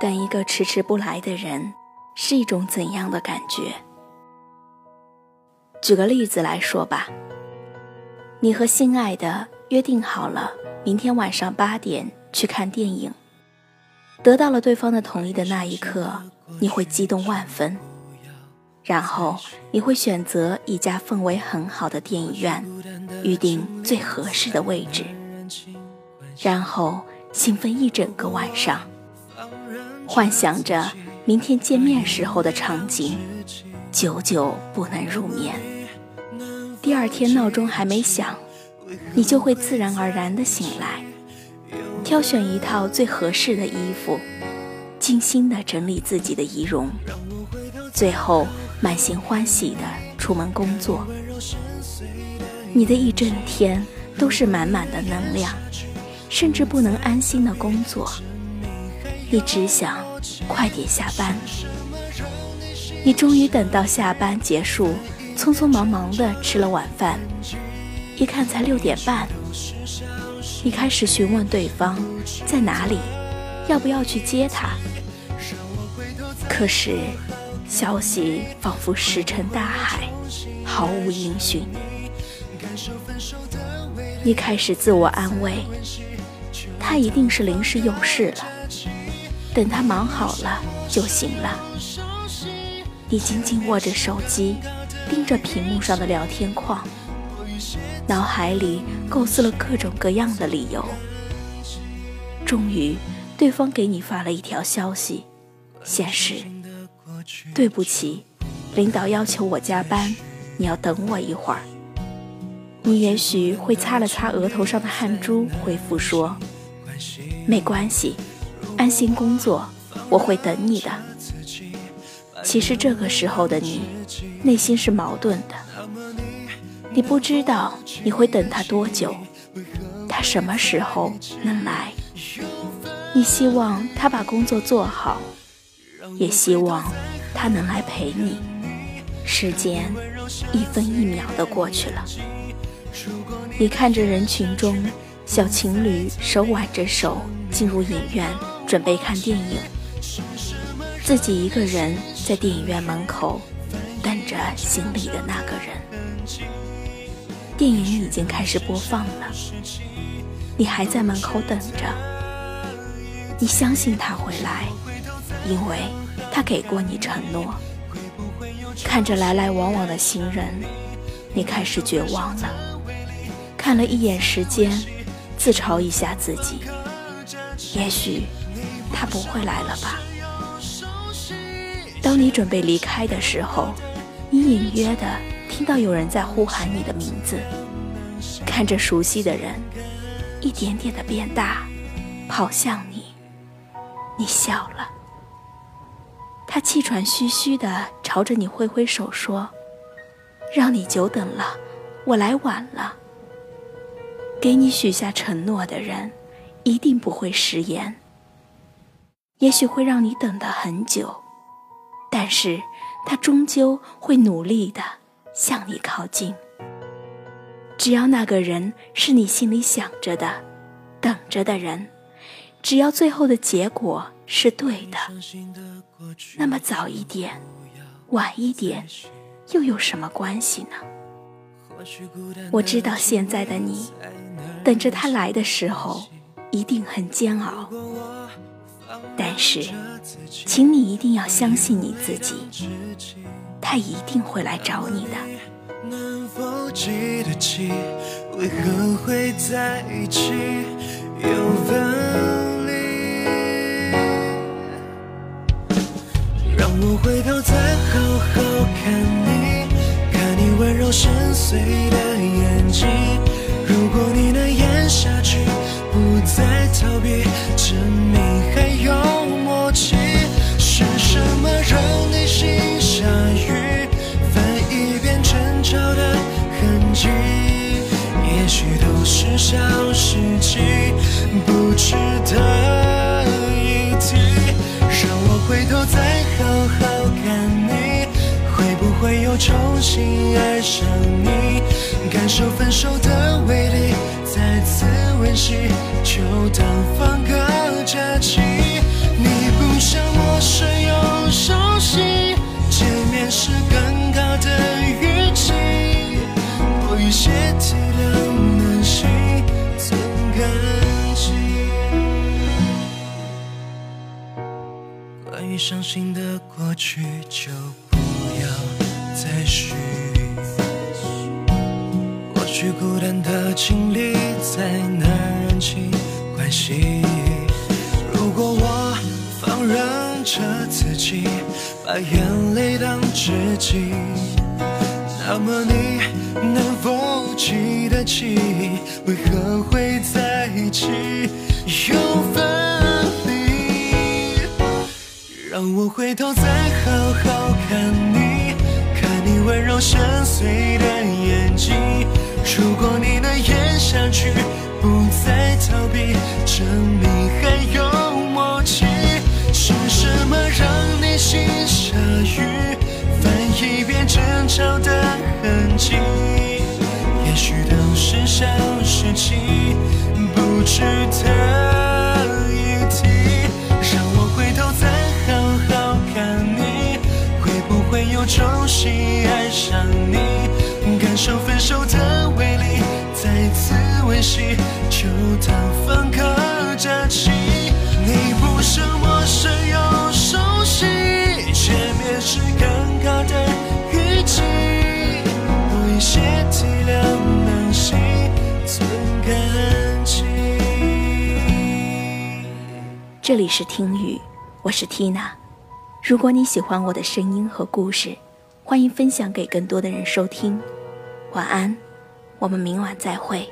等一个迟迟不来的人是一种怎样的感觉？举个例子来说吧，你和心爱的约定好了明天晚上八点去看电影，得到了对方的同意的那一刻，你会激动万分，然后你会选择一家氛围很好的电影院，预定最合适的位置，然后兴奋一整个晚上，幻想着明天见面时候的场景。久久不能入眠。第二天闹钟还没响，你就会自然而然地醒来，挑选一套最合适的衣服，精心地整理自己的仪容，最后满心欢喜地出门工作。你的一整天都是满满的能量，甚至不能安心的工作，你只想快点下班。你终于等到下班结束，匆匆忙忙地吃了晚饭，一看才六点半。你开始询问对方在哪里，要不要去接他。可是，消息仿佛石沉大海，毫无音讯。你开始自我安慰，他一定是临时有事了，等他忙好了就行了。你紧紧握着手机，盯着屏幕上的聊天框，脑海里构思了各种各样的理由。终于，对方给你发了一条消息，显示：“对不起，领导要求我加班，你要等我一会儿。”你也许会擦了擦额头上的汗珠，回复说：“没关系，安心工作，我会等你的。”其实这个时候的你，内心是矛盾的。你不知道你会等他多久，他什么时候能来？你希望他把工作做好，也希望他能来陪你。时间一分一秒的过去了，你看着人群中小情侣手挽着手进入影院，准备看电影。自己一个人在电影院门口等着行李的那个人。电影已经开始播放了，你还在门口等着。你相信他会来，因为他给过你承诺。看着来来往往的行人，你开始绝望了。看了一眼时间，自嘲一下自己，也许他不会来了吧。当你准备离开的时候，你隐约的听到有人在呼喊你的名字，看着熟悉的人一点点的变大，跑向你，你笑了。他气喘吁吁的朝着你挥挥手说：“让你久等了，我来晚了。”给你许下承诺的人，一定不会食言。也许会让你等得很久。但是，他终究会努力的向你靠近。只要那个人是你心里想着的、等着的人，只要最后的结果是对的，那么早一点、晚一点，又有什么关系呢？我知道现在的你，等着他来的时候，一定很煎熬。但是，请你一定要相信你自己，他一定会来找你的。能否记得起，为何会在一起又分离？让我回头再好好看你，看你温柔深邃的眼睛。重新爱上你感受分手的威力再次温习就当放个假期你不像陌生又熟悉见面时更好的语气多一些体谅能心存感激关于伤心的过去就再续。过去孤单的经历，再难燃起关系。如果我放任着自己，把眼泪当知己，那么你能否记得起，为何会在一起又分离？让我回头再好好，看你温柔深邃的眼睛。如果你能咽下去，不再逃避，证明还有默契。重新爱上你？感受分手的威力，再次温习，就当放个假期。你不是陌生又熟悉，见面时尴尬的语气，多一些体谅能心存感激。这里是听雨，我是 Tina。如果你喜欢我的声音和故事，欢迎分享给更多的人收听。晚安，我们明晚再会。